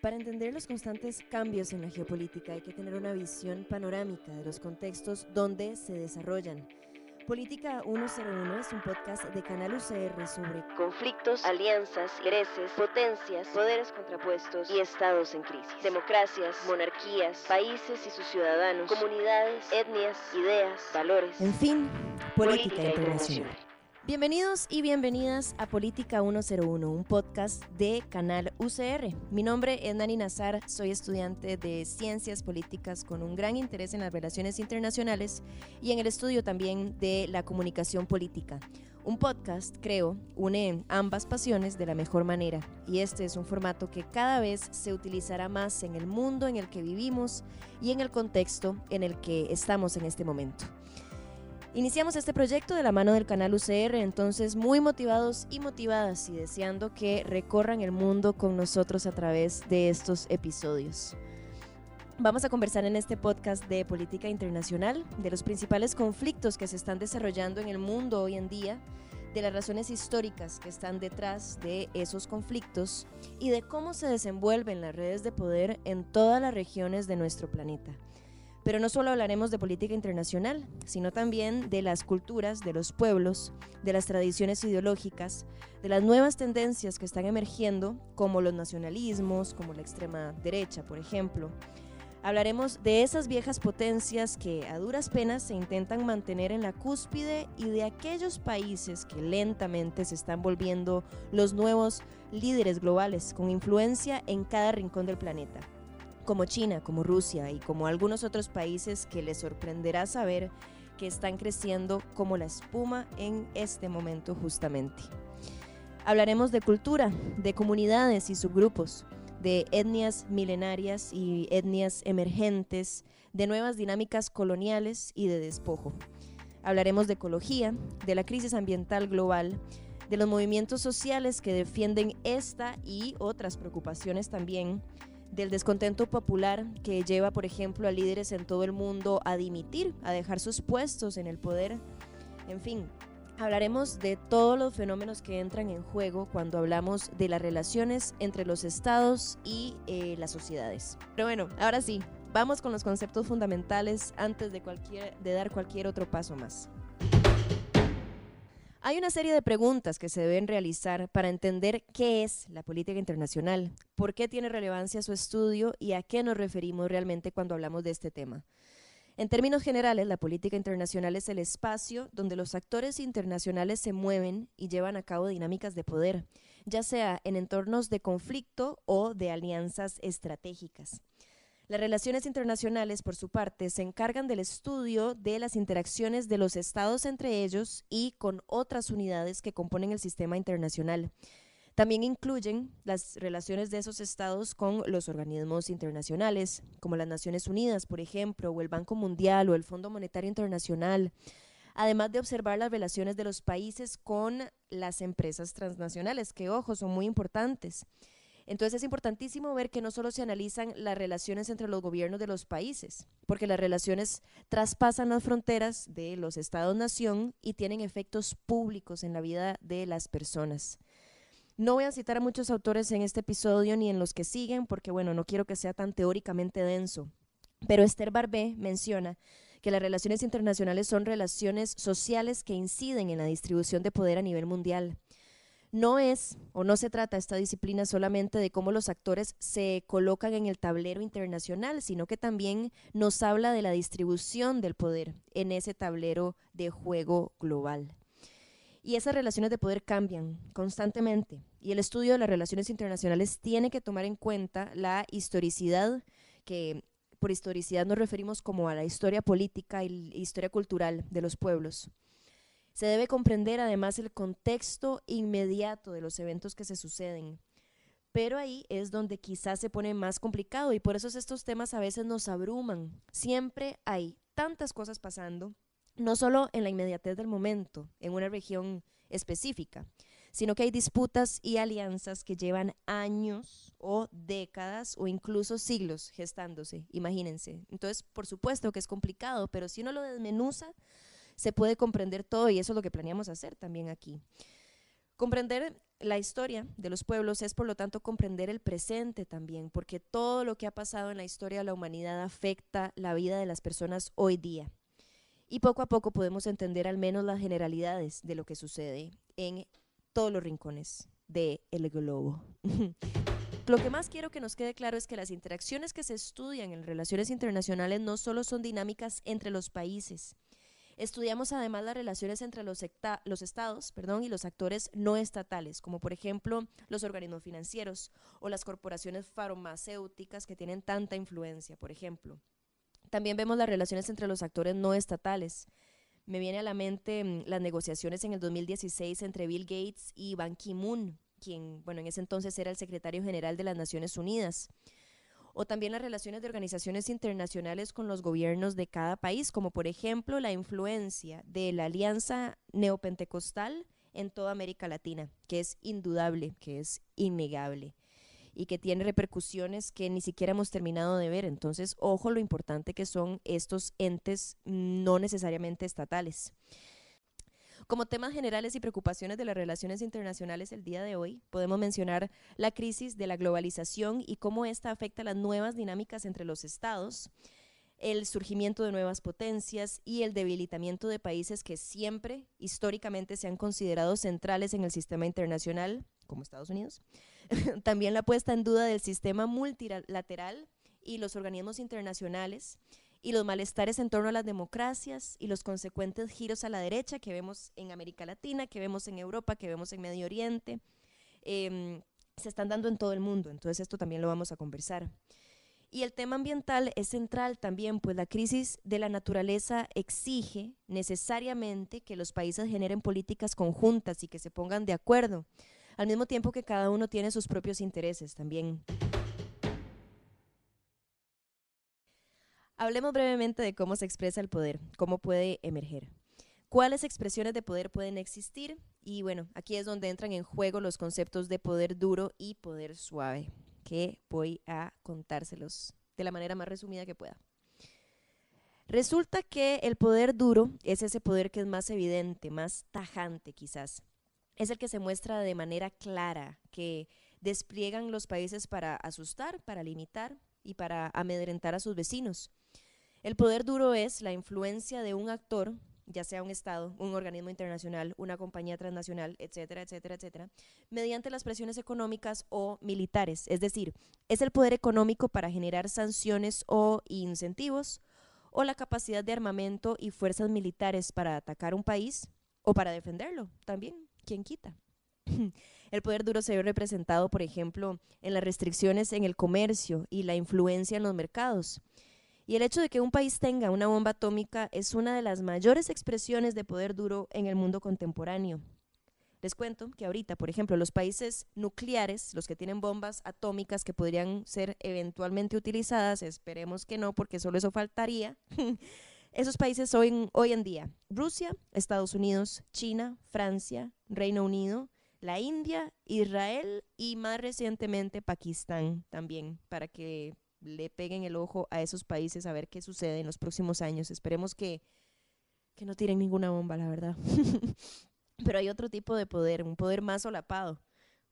Para entender los constantes cambios en la geopolítica hay que tener una visión panorámica de los contextos donde se desarrollan. Política 101 es un podcast de Canal UCR sobre conflictos, alianzas, intereses, potencias, poderes contrapuestos y estados en crisis, democracias, monarquías, países y sus ciudadanos, comunidades, etnias, ideas, valores. En fin, política, internacional. Bienvenidos y bienvenidas a Política 101, un podcast de Canal UCR. Mi nombre es Nani Nazar, soy estudiante de Ciencias Políticas con un gran interés en las relaciones internacionales y en el estudio también de la comunicación política. Un podcast, creo, une ambas pasiones de la mejor manera y este es un formato que cada vez se utilizará más en el mundo en el que vivimos y en el contexto en el que estamos en este momento. Iniciamos este proyecto de la mano del canal UCR, entonces muy motivados y motivadas y deseando que recorran el mundo con nosotros a través de estos episodios. Vamos a conversar en este podcast de política internacional, de los principales conflictos que se están desarrollando en el mundo hoy en día, de las razones históricas que están detrás de esos conflictos y de cómo se desenvuelven las redes de poder en todas las regiones de nuestro planeta. Pero no solo hablaremos de política internacional, sino también de las culturas, de los pueblos, de las tradiciones ideológicas, de las nuevas tendencias que están emergiendo, como los nacionalismos, como la extrema derecha, por ejemplo. Hablaremos de esas viejas potencias que a duras penas se intentan mantener en la cúspide y de aquellos países que lentamente se están volviendo los nuevos líderes globales con influencia en cada rincón del planeta como China, como Rusia y como algunos otros países que les sorprenderá saber que están creciendo como la espuma en este momento justamente. Hablaremos de cultura, de comunidades y subgrupos, de etnias milenarias y etnias emergentes, de nuevas dinámicas coloniales y de despojo. Hablaremos de ecología, de la crisis ambiental global, de los movimientos sociales que defienden esta y otras preocupaciones también, del descontento popular que lleva, por ejemplo, a líderes en todo el mundo a dimitir, a dejar sus puestos en el poder. En fin, hablaremos de todos los fenómenos que entran en juego cuando hablamos de las relaciones entre los estados y eh, las sociedades. Pero bueno, ahora sí, vamos con los conceptos fundamentales antes de, dar cualquier otro paso más. Hay una serie de preguntas que se deben realizar para entender qué es la política internacional, por qué tiene relevancia su estudio y a qué nos referimos realmente cuando hablamos de este tema. En términos generales, la política internacional es el espacio donde los actores internacionales se mueven y llevan a cabo dinámicas de poder, ya sea en entornos de conflicto o de alianzas estratégicas. Las relaciones internacionales, por su parte, se encargan del estudio de las interacciones de los estados entre ellos y con otras unidades que componen el sistema internacional. También incluyen las relaciones de esos estados con los organismos internacionales, como las Naciones Unidas, por ejemplo, o el Banco Mundial o el Fondo Monetario Internacional, además de observar las relaciones de los países con las empresas transnacionales, que, ojo, son muy importantes. Entonces es importantísimo ver que no solo se analizan las relaciones entre los gobiernos de los países, porque las relaciones traspasan las fronteras de los estados-nación y tienen efectos públicos en la vida de las personas. No voy a citar a muchos autores en este episodio ni en los que siguen, porque bueno, no quiero que sea tan teóricamente denso. Pero Esther Barbé menciona que las relaciones internacionales son relaciones sociales que inciden en la distribución de poder a nivel mundial no es o no se trata esta disciplina solamente de cómo los actores se colocan en el tablero internacional, sino que también nos habla de la distribución del poder en ese tablero de juego global. Y esas relaciones de poder cambian constantemente y el estudio de las relaciones internacionales tiene que tomar en cuenta la historicidad, que por historicidad nos referimos como a la historia política y historia cultural de los pueblos se debe comprender además el contexto inmediato de los eventos que se suceden. Pero ahí es donde quizás se pone más complicado y por eso estos temas a veces nos abruman. Siempre hay tantas cosas pasando, no solo en la inmediatez del momento, en una región específica, sino que hay disputas y alianzas que llevan años o décadas o incluso siglos gestándose, imagínense. Entonces, por supuesto que es complicado, pero si uno lo desmenuza, se puede comprender todo y eso es lo que planeamos hacer también aquí. Comprender la historia de los pueblos es por lo tanto comprender el presente también, porque todo lo que ha pasado en la historia de la humanidad afecta la vida de las personas hoy día. Y poco a poco podemos entender al menos las generalidades de lo que sucede en todos los rincones del el globo. Lo que más quiero que nos quede claro es que las interacciones que se estudian en relaciones internacionales no solo son dinámicas entre los países, Estudiamos además las relaciones entre los, los estados perdón, y los actores no estatales, como por ejemplo los organismos financieros o las corporaciones farmacéuticas que tienen tanta influencia, por ejemplo. También vemos las relaciones entre los actores no estatales. Me viene a la mente mm, las negociaciones en el 2016 entre Bill Gates y Ban Ki-moon, quien, bueno, en ese entonces era el secretario general de las Naciones Unidas o también las relaciones de organizaciones internacionales con los gobiernos de cada país, como por ejemplo la influencia de la Alianza Neopentecostal en toda América Latina, que es indudable, que es innegable y que tiene repercusiones que ni siquiera hemos terminado de ver. Entonces, ojo lo importante que son estos entes no necesariamente estatales. Como temas generales y preocupaciones de las relaciones internacionales el día de hoy, podemos mencionar la crisis de la globalización y cómo esta afecta las nuevas dinámicas entre los estados, el surgimiento de nuevas potencias y el debilitamiento de países que siempre históricamente se han considerado centrales en el sistema internacional, como Estados Unidos. También la puesta en duda del sistema multilateral y los organismos internacionales y los malestares en torno a las democracias y los consecuentes giros a la derecha que vemos en América Latina, que vemos en Europa, que vemos en Medio Oriente, em, se están dando en todo el mundo. Entonces esto también lo vamos a conversar. Y el tema ambiental es central también, pues la crisis de la naturaleza exige necesariamente que los países generen políticas conjuntas y que se pongan de acuerdo, al mismo tiempo que cada uno tiene sus propios intereses también. Hablemos brevemente de cómo se expresa el poder, cómo puede emerger. ¿Cuáles expresiones de poder pueden existir? Y bueno, aquí es donde entran en juego los conceptos de poder duro y poder suave, que voy a contárselos de la manera más resumida que pueda. Resulta que el poder duro es ese poder que es más evidente, más tajante quizás. Es el que se muestra de manera clara, que despliegan los países para asustar, para limitar y para amedrentar a sus vecinos. El poder duro es la influencia de un actor, ya sea un Estado, un organismo internacional, una compañía transnacional, etcétera, etcétera, etcétera, mediante las presiones económicas o militares. Es decir, es el poder económico para generar sanciones o incentivos, o la capacidad de armamento y fuerzas militares para atacar un país o para defenderlo también, quien quita. El poder duro se ve representado, por ejemplo, en las restricciones en el comercio y la influencia en los mercados. Y el hecho de que un país tenga una bomba atómica es una de las mayores expresiones de poder duro en el mundo contemporáneo. Les cuento que ahorita, por ejemplo, los países nucleares, los que tienen bombas atómicas que podrían ser eventualmente utilizadas, esperemos que no, porque solo eso faltaría. Esos países hoy, hoy en día, Rusia, Estados Unidos, China, Francia, Reino Unido, la India, Israel y más recientemente Pakistán también, para que le peguen el ojo a esos países a ver qué sucede en los próximos años. Esperemos que, que no tiren ninguna bomba, la verdad. Pero hay otro tipo de poder, un poder más solapado,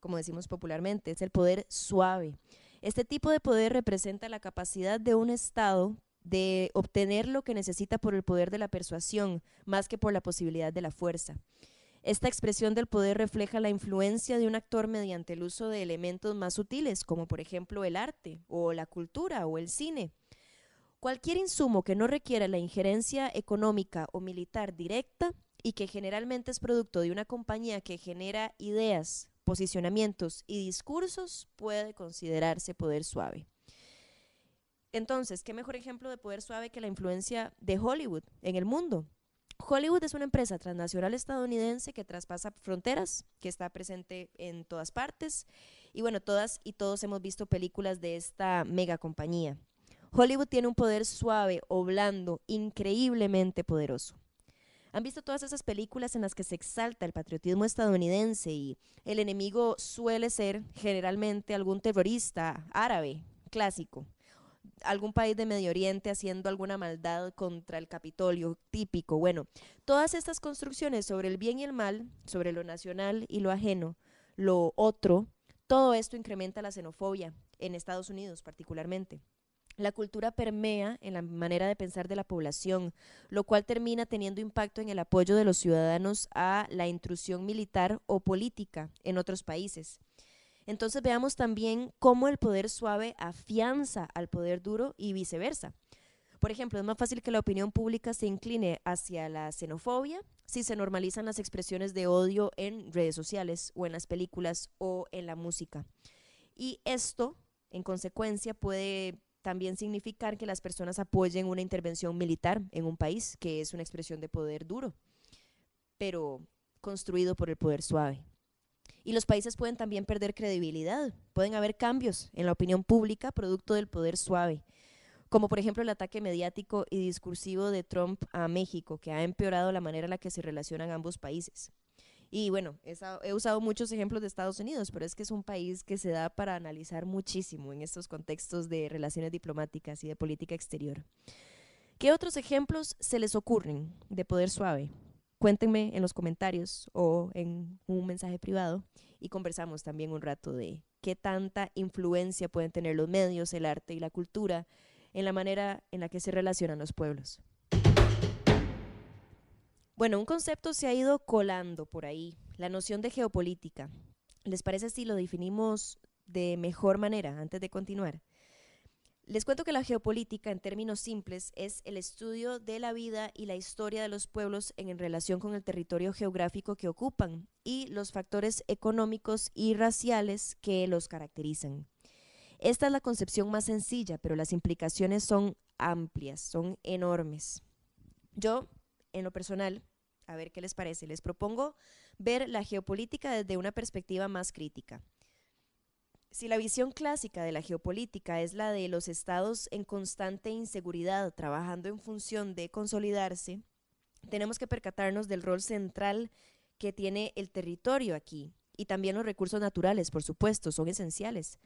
como decimos popularmente, es el poder suave. Este tipo de poder representa la capacidad de un Estado de obtener lo que necesita por el poder de la persuasión, más que por la posibilidad de la fuerza. Esta expresión del poder refleja la influencia de un actor mediante el uso de elementos más sutiles, como por ejemplo el arte o la cultura o el cine. Cualquier insumo que no requiera la injerencia económica o militar directa y que generalmente es producto de una compañía que genera ideas, posicionamientos y discursos puede considerarse poder suave. Entonces, ¿qué mejor ejemplo de poder suave que la influencia de Hollywood en el mundo? Hollywood es una empresa transnacional estadounidense que traspasa fronteras, que está presente en todas partes. Y bueno, todas y todos hemos visto películas de esta mega compañía. Hollywood tiene un poder suave o blando increíblemente poderoso. ¿Han visto todas esas películas en las que se exalta el patriotismo estadounidense y el enemigo suele ser generalmente algún terrorista árabe clásico? Algún país de Medio Oriente haciendo alguna maldad contra el Capitolio, típico. Bueno, todas estas construcciones sobre el bien y el mal, sobre lo nacional y lo ajeno, lo otro, todo esto incrementa la xenofobia, en Estados Unidos particularmente. La cultura permea en la manera de pensar de la población, lo cual termina teniendo impacto en el apoyo de los ciudadanos a la intrusión militar o política en otros países. Entonces veamos también cómo el poder suave afianza al poder duro y viceversa. Por ejemplo, es más fácil que la opinión pública se incline hacia la xenofobia si se normalizan las expresiones de odio en redes sociales o en las películas o en la música. Y esto, en consecuencia, puede también significar que las personas apoyen una intervención militar en un país, que es una expresión de poder duro, pero construido por el poder suave. Y los países pueden también perder credibilidad, pueden haber cambios en la opinión pública producto del poder suave, como por ejemplo el ataque mediático y discursivo de Trump a México, que ha empeorado la manera en la que se relacionan ambos países. Y bueno, he usado muchos ejemplos de Estados Unidos, pero es que es un país que se da para analizar muchísimo en estos contextos de relaciones diplomáticas y de política exterior. ¿Qué otros ejemplos se les ocurren de poder suave? Cuéntenme en los comentarios o en un mensaje privado y conversamos también un rato de qué tanta influencia pueden tener los medios, el arte y la cultura en la manera en la que se relacionan los pueblos. Bueno, un concepto se ha ido colando por ahí, la noción de geopolítica. ¿Les parece si lo definimos de mejor manera antes de continuar? Les cuento que la geopolítica, en términos simples, es el estudio de la vida y la historia de los pueblos en relación con el territorio geográfico que ocupan y los factores económicos y raciales que los caracterizan. Esta es la concepción más sencilla, pero las implicaciones son amplias, son enormes. Yo, en lo personal, a ver qué les parece, les propongo ver la geopolítica desde una perspectiva más crítica. Si la visión clásica de la geopolítica es la de los estados en constante inseguridad, trabajando en función de consolidarse, tenemos que percatarnos del rol central que tiene el territorio aquí y también los recursos naturales, por supuesto, son esenciales.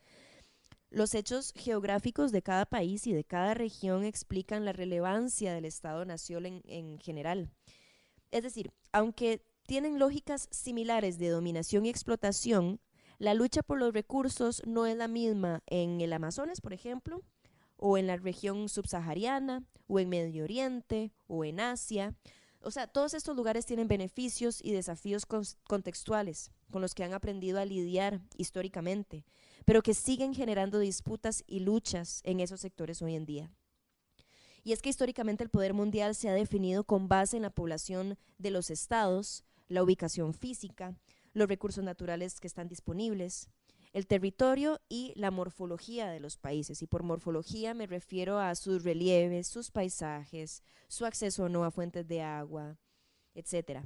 Los hechos geográficos de cada país y de cada región explican la relevancia del Estado-nación en, en general. Es decir, aunque tienen lógicas similares de dominación y explotación, la lucha por los recursos no es la misma en el Amazonas, por ejemplo, o en la región subsahariana, o en Medio Oriente, o en Asia. O sea, todos estos lugares tienen beneficios y desafíos contextuales con los que han aprendido a lidiar históricamente, pero que siguen generando disputas y luchas en esos sectores hoy en día. Y es que históricamente el poder mundial se ha definido con base en la población de los estados, la ubicación física, los recursos naturales que están disponibles, el territorio y la morfología de los países. Y por morfología me refiero a sus relieves, sus paisajes, su acceso o no a fuentes de agua, etc.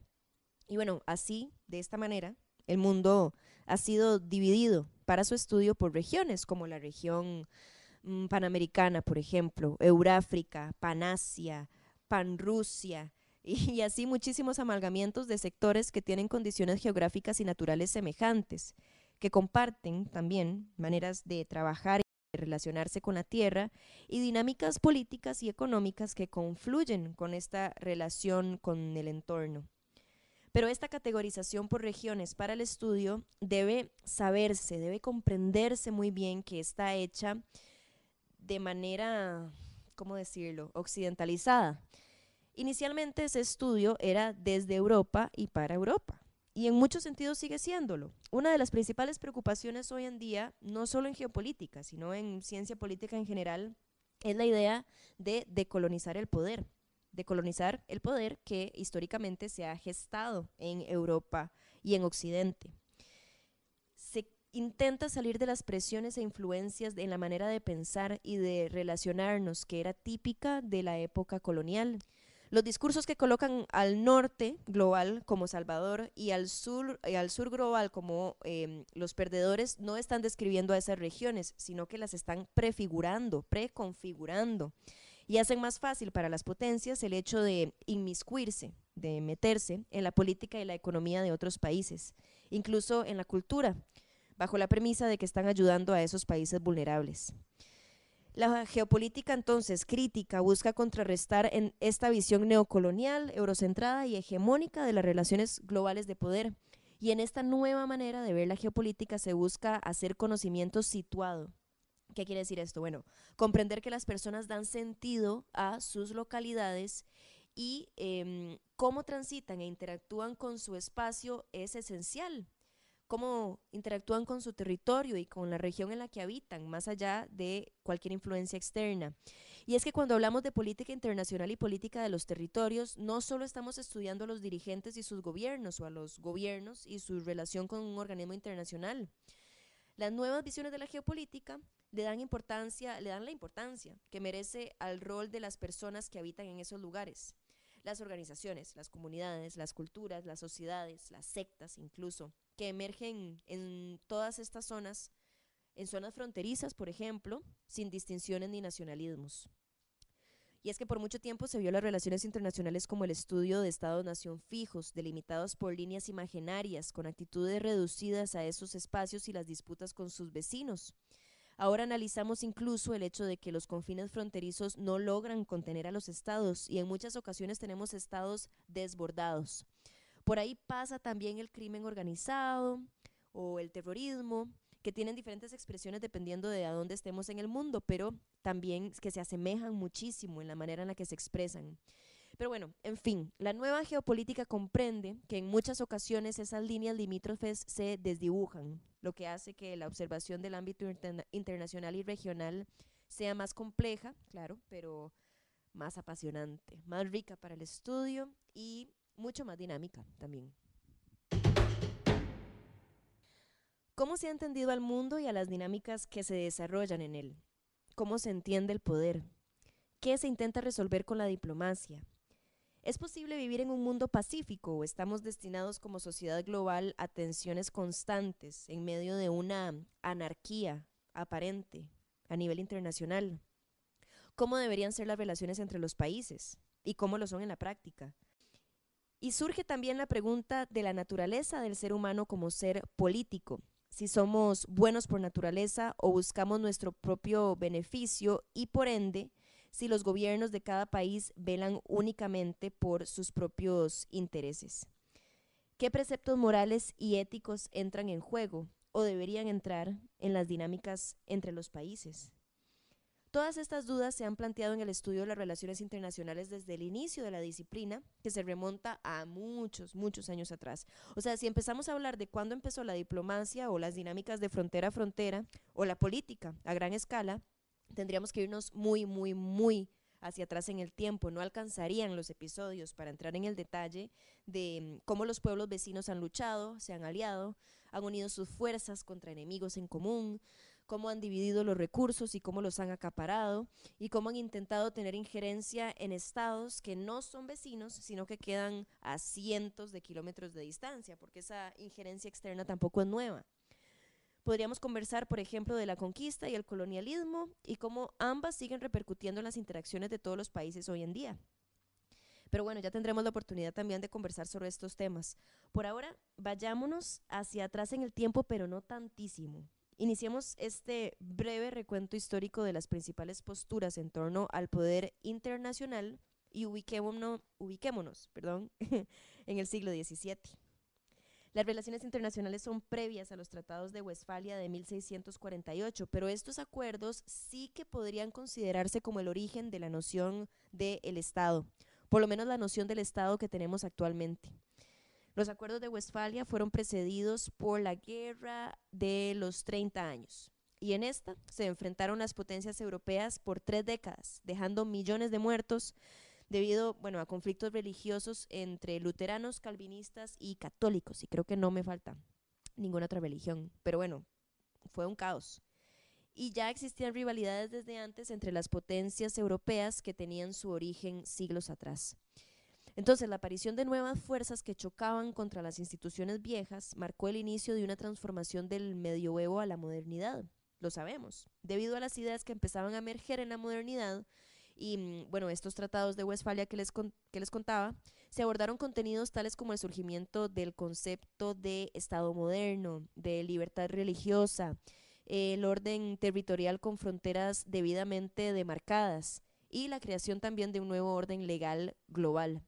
Y bueno, así, de esta manera, el mundo ha sido dividido para su estudio por regiones, como la región mm, panamericana, por ejemplo, Euráfrica, Panasia, Panrusia, y así muchísimos amalgamientos de sectores que tienen condiciones geográficas y naturales semejantes, que comparten también maneras de trabajar y relacionarse con la tierra y dinámicas políticas y económicas que confluyen con esta relación con el entorno. Pero esta categorización por regiones para el estudio debe saberse, debe comprenderse muy bien que está hecha de manera, ¿cómo decirlo?, occidentalizada Inicialmente ese estudio era desde Europa y para Europa. Y en muchos sentidos sigue siéndolo. Una de las principales preocupaciones hoy en día, no solo en geopolítica, sino en ciencia política en general, es la idea de decolonizar el poder. Decolonizar el poder que históricamente se ha gestado en Europa y en Occidente. Se intenta salir de las presiones e influencias en la manera de pensar y de relacionarnos que era típica de la época colonial. Los discursos que colocan al norte global como Salvador y al sur, al sur global como em, los perdedores no están describiendo a esas regiones, sino que las están prefigurando, preconfigurando. Y hacen más fácil para las potencias el hecho de inmiscuirse, de meterse en la política y la economía de otros países, incluso en la cultura, bajo la premisa de que están ayudando a esos países vulnerables. La geopolítica entonces crítica busca contrarrestar en esta visión neocolonial, eurocentrada y hegemónica de las relaciones globales de poder. Y en esta nueva manera de ver la geopolítica se busca hacer conocimiento situado. ¿Qué quiere decir esto? Bueno, comprender que las personas dan sentido a sus localidades y em, cómo transitan e interactúan con su espacio es esencial cómo interactúan con su territorio y con la región en la que habitan, más allá de cualquier influencia externa. Y es que cuando hablamos de política internacional y política de los territorios, no solo estamos estudiando a los dirigentes y sus gobiernos o a los gobiernos y su relación con un organismo internacional. Las nuevas visiones de la geopolítica le dan importancia, le dan la importancia que merece al rol de las personas que habitan en esos lugares. Las organizaciones, las comunidades, las culturas, las sociedades, las sectas incluso, que emergen en todas estas zonas, en zonas fronterizas, por ejemplo, sin distinciones ni nacionalismos. Y es que por mucho tiempo se vio las relaciones internacionales como el estudio de estados-nación fijos, delimitados por líneas imaginarias, con actitudes reducidas a esos espacios y las disputas con sus vecinos. Ahora analizamos incluso el hecho de que los confines fronterizos no logran contener a los estados y en muchas ocasiones tenemos estados desbordados. Por ahí pasa también el crimen organizado o el terrorismo, que tienen diferentes expresiones dependiendo de a dónde estemos en el mundo, pero también que se asemejan muchísimo en la manera en la que se expresan. Pero bueno, en fin, la nueva geopolítica comprende que en muchas ocasiones esas líneas limítrofes se desdibujan, lo que hace que la observación del ámbito internacional y regional sea más compleja, claro, pero más apasionante, más rica para el estudio y mucho más dinámica también. ¿Cómo se ha entendido al mundo y a las dinámicas que se desarrollan en él? ¿Cómo se entiende el poder? ¿Qué se intenta resolver con la diplomacia? ¿Es posible vivir en un mundo pacífico o estamos destinados como sociedad global a tensiones constantes en medio de una anarquía aparente a nivel internacional? ¿Cómo deberían ser las relaciones entre los países y cómo lo son en la práctica? Y surge también la pregunta de la naturaleza del ser humano como ser político, si somos buenos por naturaleza o buscamos nuestro propio beneficio y por ende si los gobiernos de cada país velan únicamente por sus propios intereses. ¿Qué preceptos morales y éticos entran en juego o deberían entrar en las dinámicas entre los países? Todas estas dudas se han planteado en el estudio de las relaciones internacionales desde el inicio de la disciplina, que se remonta a muchos, muchos años atrás. O sea, si empezamos a hablar de cuándo empezó la diplomacia o las dinámicas de frontera a frontera o la política a gran escala, tendríamos que irnos muy, muy, muy hacia atrás en el tiempo. No alcanzarían los episodios para entrar en el detalle de mm, cómo los pueblos vecinos han luchado, se han aliado, han unido sus fuerzas contra enemigos en común, cómo han dividido los recursos y cómo los han acaparado y cómo han intentado tener injerencia en estados que no son vecinos, sino que quedan a cientos de kilómetros de distancia, porque esa injerencia externa tampoco es nueva. Podríamos conversar, por ejemplo, de la conquista y el colonialismo y cómo ambas siguen repercutiendo en las interacciones de todos los países hoy en día. Pero bueno, ya tendremos la oportunidad también de conversar sobre estos temas. Por ahora, vayámonos hacia atrás en el tiempo, pero no tantísimo. Iniciemos este breve recuento histórico de las principales posturas en torno al poder internacional y ubiquémonos, ubiquémonos perdón, en el siglo XVII. Las relaciones internacionales son previas a los tratados de Westfalia de 1648, pero estos acuerdos sí que podrían considerarse como el origen de la noción del Estado, por lo menos la noción del Estado que tenemos actualmente. Los acuerdos de Westfalia fueron precedidos por la Guerra de los 30 años. Y en esta se enfrentaron las potencias europeas por tres décadas, dejando millones de muertos debido bueno, a conflictos religiosos entre luteranos, calvinistas y católicos. Y creo que no me falta ninguna otra religión. Pero bueno, fue un caos. Y ya existían rivalidades desde antes entre las potencias europeas que tenían su origen siglos atrás. Entonces, la aparición de nuevas fuerzas que chocaban contra las instituciones viejas marcó el inicio de una transformación del medioevo a la modernidad. Lo sabemos. Debido a las ideas que empezaban a emerger en la modernidad, y mm, bueno, estos tratados de Westfalia que les, que les contaba, se abordaron contenidos tales como el surgimiento del concepto de Estado moderno, de libertad religiosa, el orden territorial con fronteras debidamente demarcadas y la creación también de un nuevo orden legal global.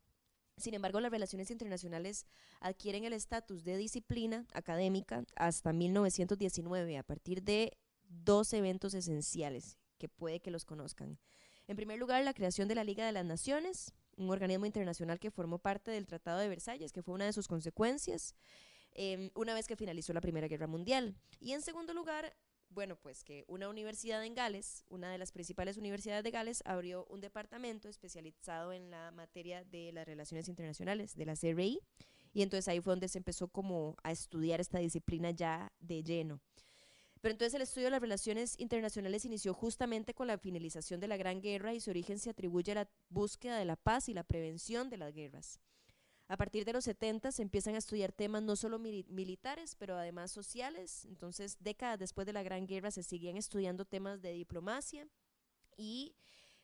Sin embargo, las relaciones internacionales adquieren el estatus de disciplina académica hasta 1919, a partir de dos eventos esenciales que puede que los conozcan. En primer lugar, la creación de la Liga de las Naciones, un organismo internacional que formó parte del Tratado de Versalles, que fue una de sus consecuencias, em, una vez que finalizó la Primera Guerra Mundial. Y en segundo lugar, bueno, pues que una universidad en Gales, una de las principales universidades de Gales, abrió un departamento especializado en la materia de las relaciones internacionales, de la CRI, y entonces ahí fue donde se empezó como a estudiar esta disciplina ya de lleno. Pero entonces el estudio de las relaciones internacionales inició justamente con la finalización de la Gran Guerra y su origen se atribuye a la búsqueda de la paz y la prevención de las guerras. A partir de los 70 se empiezan a estudiar temas no solo militares, pero además sociales. Entonces, décadas después de la Gran Guerra se seguían estudiando temas de diplomacia y,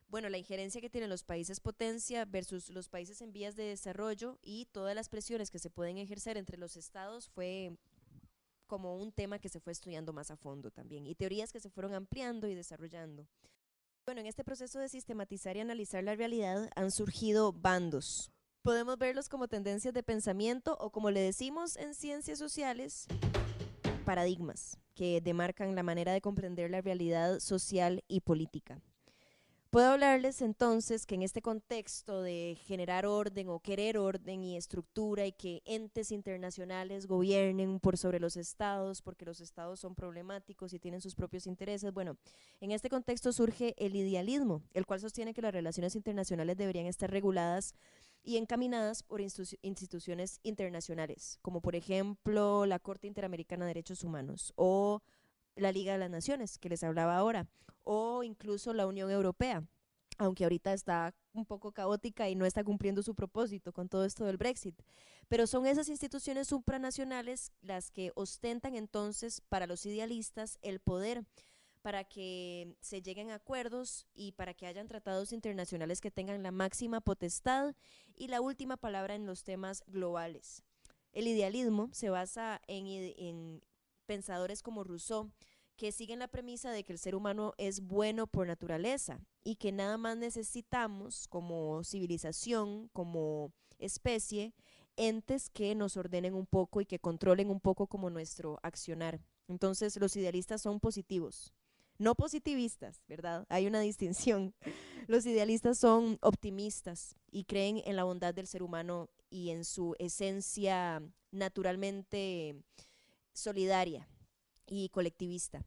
bueno, la injerencia que tienen los países potencia versus los países en vías de desarrollo y todas las presiones que se pueden ejercer entre los estados fue como un tema que se fue estudiando más a fondo también y teorías que se fueron ampliando y desarrollando. Bueno, en este proceso de sistematizar y analizar la realidad han surgido bandos, Podemos verlos como tendencias de pensamiento o como le decimos en ciencias sociales, paradigmas que demarcan la manera de comprender la realidad social y política. Puedo hablarles entonces que en este contexto de generar orden o querer orden y estructura y que entes internacionales gobiernen por sobre los estados porque los estados son problemáticos y tienen sus propios intereses, bueno, en este contexto surge el idealismo, el cual sostiene que las relaciones internacionales deberían estar reguladas y encaminadas por instituciones internacionales, como por ejemplo la Corte Interamericana de Derechos Humanos o la Liga de las Naciones, que les hablaba ahora, o incluso la Unión Europea, aunque ahorita está un poco caótica y no está cumpliendo su propósito con todo esto del Brexit. Pero son esas instituciones supranacionales las que ostentan entonces para los idealistas el poder para que se lleguen a acuerdos y para que hayan tratados internacionales que tengan la máxima potestad y la última palabra en los temas globales. El idealismo se basa en, pensadores como Rousseau, que siguen la premisa de que el ser humano es bueno por naturaleza y que nada más necesitamos como civilización, como especie, entes que nos ordenen un poco y que controlen un poco como nuestro accionar. Entonces los idealistas son positivos, no positivistas, ¿verdad? Hay una distinción. Los idealistas son optimistas y creen en la bondad del ser humano y en su esencia naturalmente solidaria y colectivista.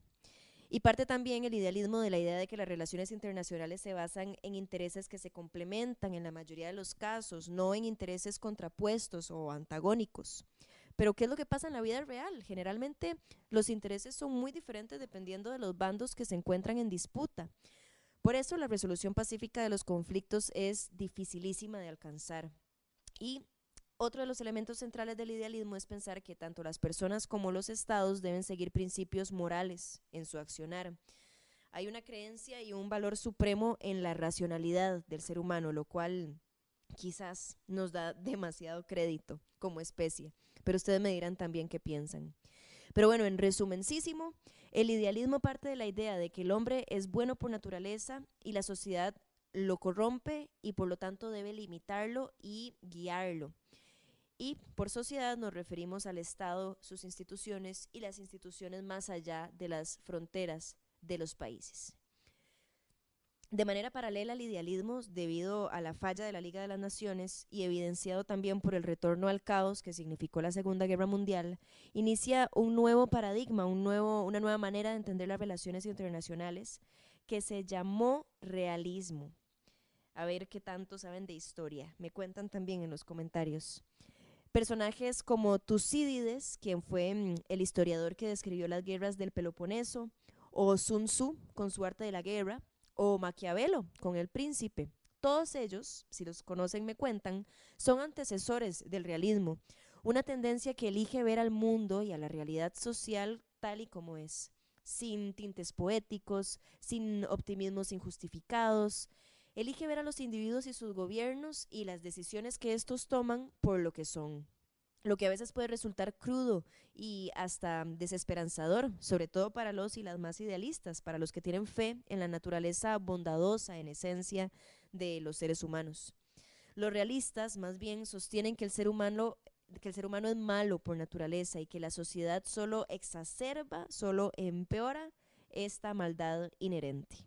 Y parte también el idealismo de la idea de que las relaciones internacionales se basan en intereses que se complementan en la mayoría de los casos, no en intereses contrapuestos o antagónicos. Pero ¿qué es lo que pasa en la vida real? Generalmente los intereses son muy diferentes dependiendo de los bandos que se encuentran en disputa. Por eso la resolución pacífica de los conflictos es dificilísima de alcanzar. Y otro de los elementos centrales del idealismo es pensar que tanto las personas como los estados deben seguir principios morales en su accionar. Hay una creencia y un valor supremo en la racionalidad del ser humano, lo cual quizás nos da demasiado crédito como especie pero ustedes me dirán también qué piensan. Pero bueno, en resumencísimo, el idealismo parte de la idea de que el hombre es bueno por naturaleza y la sociedad lo corrompe y por lo tanto debe limitarlo y guiarlo. Y por sociedad nos referimos al Estado, sus instituciones y las instituciones más allá de las fronteras de los países. De manera paralela al idealismo, debido a la falla de la Liga de las Naciones y evidenciado también por el retorno al caos que significó la Segunda Guerra Mundial, inicia un nuevo paradigma, un nuevo, una nueva manera de entender las relaciones internacionales que se llamó realismo. A ver qué tanto saben de historia. Me cuentan también en los comentarios. Personajes como Tucídides, quien fue mm, el historiador que describió las guerras del Peloponeso, o Sun Tzu con su arte de la guerra, o Maquiavelo con El Príncipe. Todos ellos, si los conocen me cuentan, son antecesores del realismo, una tendencia que elige ver al mundo y a la realidad social tal y como es, sin tintes poéticos, sin optimismos injustificados. Elige ver a los individuos y sus gobiernos y las decisiones que estos toman por lo que son. lo que a veces puede resultar crudo y hasta desesperanzador, sobre todo para los y las más idealistas, para los que tienen fe en la naturaleza bondadosa, en esencia, de los seres humanos. Los realistas más bien sostienen que el ser humano que el ser humano es malo por naturaleza y que la sociedad solo exacerba, solo empeora esta maldad inherente.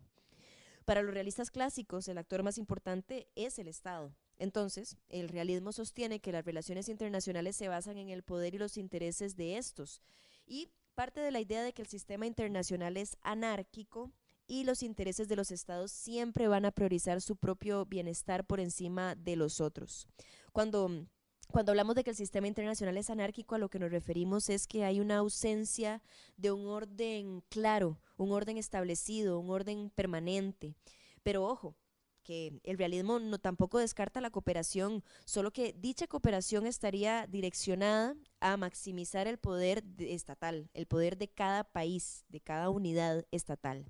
Para los realistas clásicos, el actor más importante es el Estado, entonces, el realismo sostiene que las relaciones internacionales se basan en el poder y los intereses de estos. Y parte de la idea de que el sistema internacional es anárquico y los intereses de los estados siempre van a priorizar su propio bienestar por encima de los otros. Cuando cuando hablamos de que el sistema internacional es anárquico, a lo que nos referimos es que hay una ausencia de un orden claro, un orden establecido, un orden permanente. Pero ojo, que el realismo no tampoco descarta la cooperación, solo que dicha cooperación estaría direccionada a maximizar el poder estatal, el poder de cada país, de cada unidad estatal.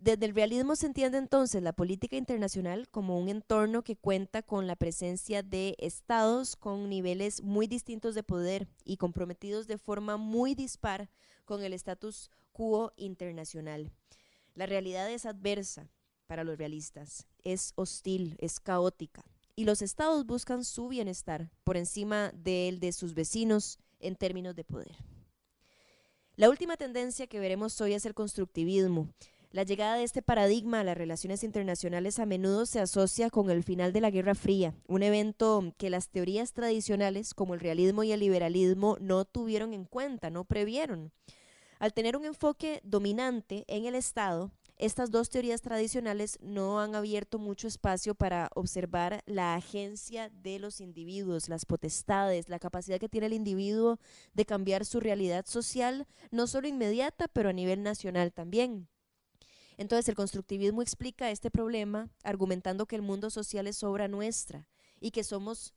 Desde el realismo se entiende entonces la política internacional como un entorno que cuenta con la presencia de estados con niveles muy distintos de poder y comprometidos de forma muy dispar con el status quo internacional. La realidad es adversa, para los realistas. Es hostil, es caótica. Y los estados buscan su bienestar por encima del de sus vecinos en términos de poder. La última tendencia que veremos hoy es el constructivismo. La llegada de este paradigma a las relaciones internacionales a menudo se asocia con el final de la Guerra Fría, un evento que las teorías tradicionales como el realismo y el liberalismo no tuvieron en cuenta, no previeron. Al tener un enfoque dominante en el Estado, estas dos teorías tradicionales no han abierto mucho espacio para observar la agencia de los individuos, las potestades, la capacidad que tiene el individuo de cambiar su realidad social, no solo inmediata, pero a nivel nacional también. Entonces el constructivismo explica este problema argumentando que el mundo social es obra nuestra y que somos,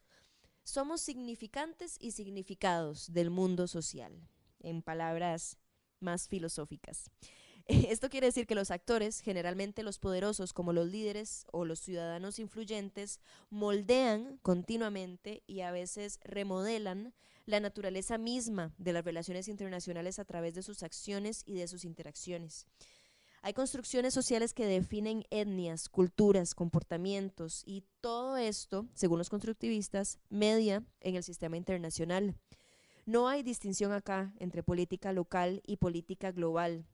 somos significantes y significados del mundo social, en palabras más filosóficas. Esto quiere decir que los actores, generalmente los poderosos como los líderes o los ciudadanos influyentes, moldean continuamente y a veces remodelan la naturaleza misma de las relaciones internacionales a través de sus acciones y de sus interacciones. Hay construcciones sociales que definen etnias, culturas, comportamientos y todo esto, según los constructivistas, media en el sistema internacional. No hay distinción acá entre política local y política global.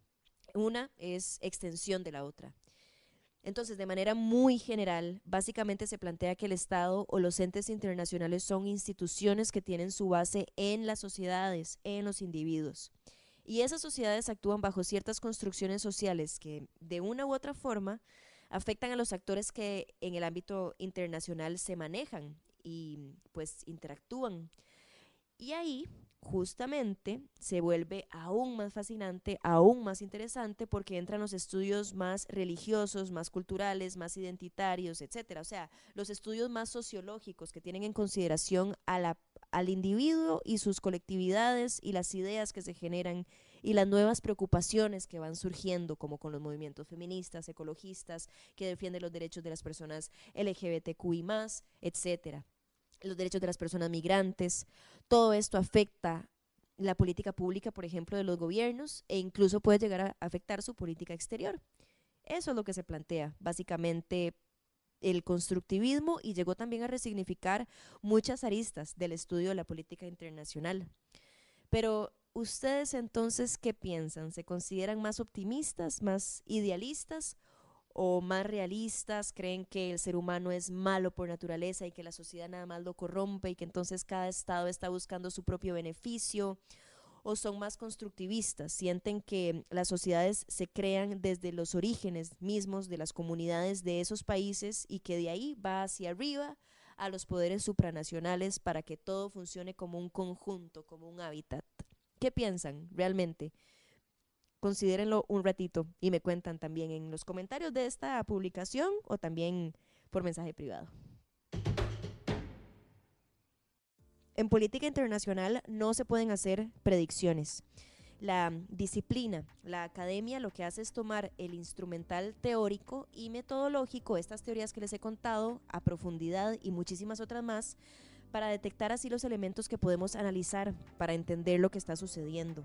Una es extensión de la otra. Entonces, de manera muy general, básicamente se plantea que el Estado o los entes internacionales son instituciones que tienen su base en las sociedades, en los individuos. Y esas sociedades actúan bajo ciertas construcciones sociales que, de una u otra forma, afectan a los actores que en el ámbito internacional se manejan y pues interactúan. Y ahí justamente se vuelve aún más fascinante, aún más interesante, porque entran los estudios más religiosos, más culturales, más identitarios, etcétera. O sea, los estudios más sociológicos que tienen en consideración al individuo y sus colectividades y las ideas que se generan y las nuevas preocupaciones que van surgiendo, como con los movimientos feministas, ecologistas, que defienden los derechos de las personas LGBTQI, etcétera los derechos de las personas migrantes. Todo esto afecta la política pública, por ejemplo, de los gobiernos e incluso puede llegar a afectar su política exterior. Eso es lo que se plantea, básicamente el constructivismo y llegó también a resignificar muchas aristas del estudio de la política internacional. Pero ustedes entonces, ¿qué piensan? ¿Se consideran más optimistas, más idealistas o más realistas, creen que el ser humano es malo por naturaleza y que la sociedad nada más lo corrompe y que entonces cada estado está buscando su propio beneficio, o son más constructivistas, sienten que las sociedades se crean desde los orígenes mismos de las comunidades de esos países y que de ahí va hacia arriba a los poderes supranacionales para que todo funcione como un conjunto, como un hábitat. ¿Qué piensan realmente? Considérenlo un ratito y me cuentan también en los comentarios de esta publicación o también por mensaje privado. En política internacional no se pueden hacer predicciones. La disciplina, la academia lo que hace es tomar el instrumental teórico y metodológico, estas teorías que les he contado a profundidad y muchísimas otras más, para detectar así los elementos que podemos analizar para entender lo que está sucediendo.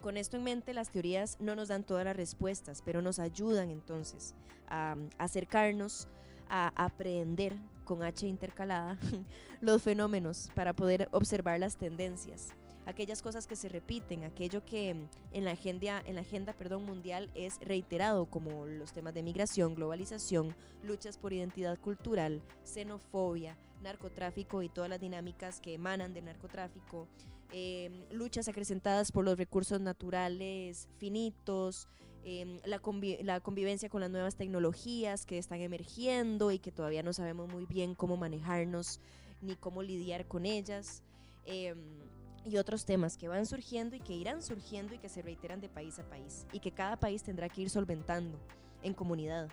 Con esto en mente, las teorías no nos dan todas las respuestas, pero nos ayudan entonces a acercarnos a aprender con H intercalada los fenómenos para poder observar las tendencias aquellas cosas que se repiten, aquello que en la agenda, en la agenda perdón, mundial es reiterado, como los temas de migración, globalización, luchas por identidad cultural, xenofobia, narcotráfico y todas las dinámicas que emanan del narcotráfico, em, luchas acrecentadas por los recursos naturales finitos, em, la, la, convivencia con las nuevas tecnologías que están emergiendo y que todavía no sabemos muy bien cómo manejarnos ni cómo lidiar con ellas. Em, y otros temas que van surgiendo y que irán surgiendo y que se reiteran de país a país y que cada país tendrá que ir solventando en comunidad.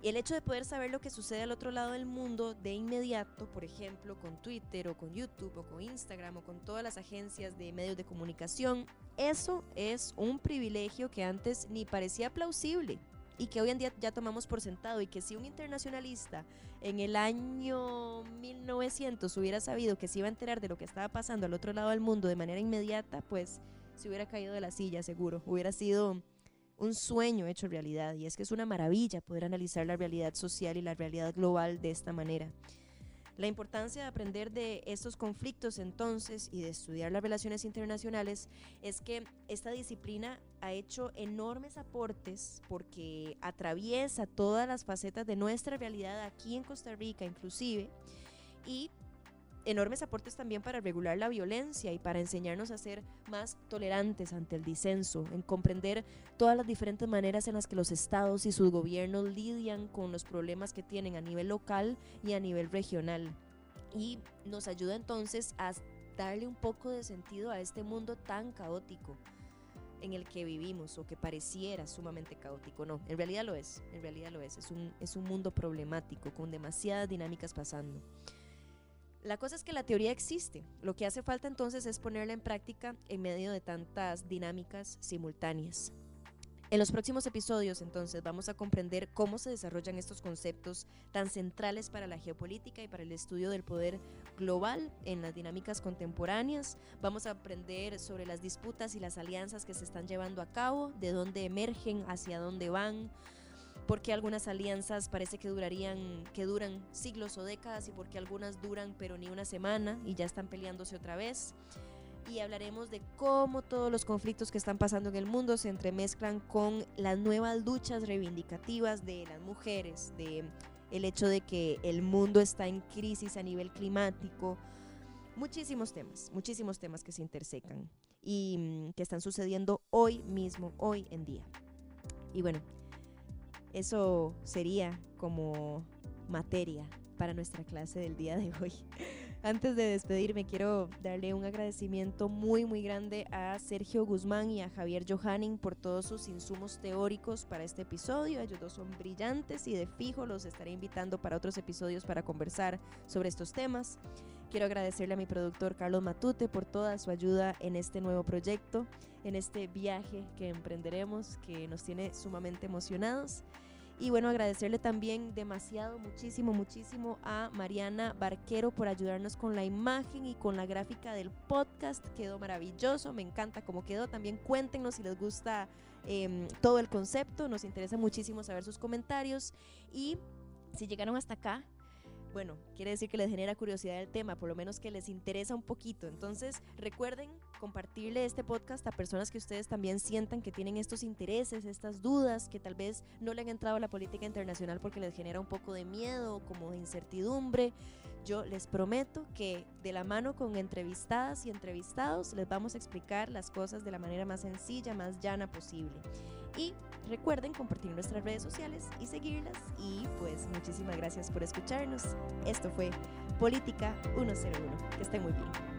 Y el hecho de poder saber lo que sucede al otro lado del mundo de inmediato, por ejemplo, con Twitter o con YouTube o con Instagram o con todas las agencias de medios de comunicación, eso es un privilegio que antes ni parecía plausible y que hoy en día ya tomamos por sentado y que si un internacionalista en el año 1900 hubiera sabido que se iba a enterar de lo que estaba pasando al otro lado del mundo de manera inmediata, pues se hubiera caído de la silla seguro, hubiera sido un sueño hecho realidad y es que es una maravilla poder analizar la realidad social y la realidad global de esta manera. La importancia de aprender de estos conflictos entonces y de estudiar las relaciones internacionales es que esta disciplina ha hecho enormes aportes porque atraviesa todas las facetas de nuestra realidad aquí en Costa Rica inclusive y enormes aportes también para regular la violencia y para enseñarnos a ser más tolerantes ante el disenso, en comprender todas las diferentes maneras en las que los estados y sus gobiernos lidian con los problemas que tienen a nivel local y a nivel regional. Y nos ayuda entonces a darle un poco de sentido a este mundo tan caótico en el que vivimos o que pareciera sumamente caótico. No, en realidad lo es, en realidad lo es. Es un, es un mundo problemático con demasiadas dinámicas pasando. La cosa es que la teoría existe. Lo que hace falta entonces es ponerla en práctica en medio de tantas dinámicas simultáneas. En los próximos episodios entonces vamos a comprender cómo se desarrollan estos conceptos tan centrales para la geopolítica y para el estudio del poder global en las dinámicas contemporáneas. Vamos a aprender sobre las disputas y las alianzas que se están llevando a cabo, de dónde emergen, hacia dónde van, porque algunas alianzas parece que durarían, que duran siglos o décadas y porque algunas duran pero ni una semana y ya están peleándose otra vez. Y hablaremos de cómo todos los conflictos que están pasando en el mundo se entremezclan con las nuevas luchas reivindicativas de las mujeres, de el hecho de que el mundo está en crisis a nivel climático, muchísimos temas, muchísimos temas que se intersecan y mm, que están sucediendo hoy mismo, hoy en día. Y bueno, eso sería como materia para nuestra clase del día de hoy. Antes de despedirme, quiero darle un agradecimiento muy, muy grande a Sergio Guzmán y a Javier Johanning por todos sus insumos teóricos para este episodio. Ellos dos son brillantes y de fijo los estaré invitando para otros episodios para conversar sobre estos temas. Quiero agradecerle a mi productor Carlos Matute por toda su ayuda en este nuevo proyecto, en este viaje que emprenderemos, que nos tiene sumamente emocionados. Y bueno, agradecerle también demasiado, muchísimo, muchísimo a Mariana Barquero por ayudarnos con la imagen y con la gráfica del podcast. Quedó maravilloso, me encanta cómo quedó. También cuéntenos si les gusta em, todo el concepto, nos interesa muchísimo saber sus comentarios. Y si llegaron hasta acá, bueno, quiere decir que les genera curiosidad el tema, por lo menos que les interesa un poquito. Entonces, recuerden compartirle este podcast a personas que ustedes también sientan que tienen estos intereses, estas dudas, que tal vez no le han entrado a la política internacional porque les genera un poco de miedo, como de incertidumbre. Yo les prometo que de la mano con entrevistadas y entrevistados les vamos a explicar las cosas de la manera más sencilla, más llana posible. Y recuerden compartir nuestras redes sociales y seguirlas. Y pues muchísimas gracias por escucharnos. Esto fue Política 101. Que estén muy bien.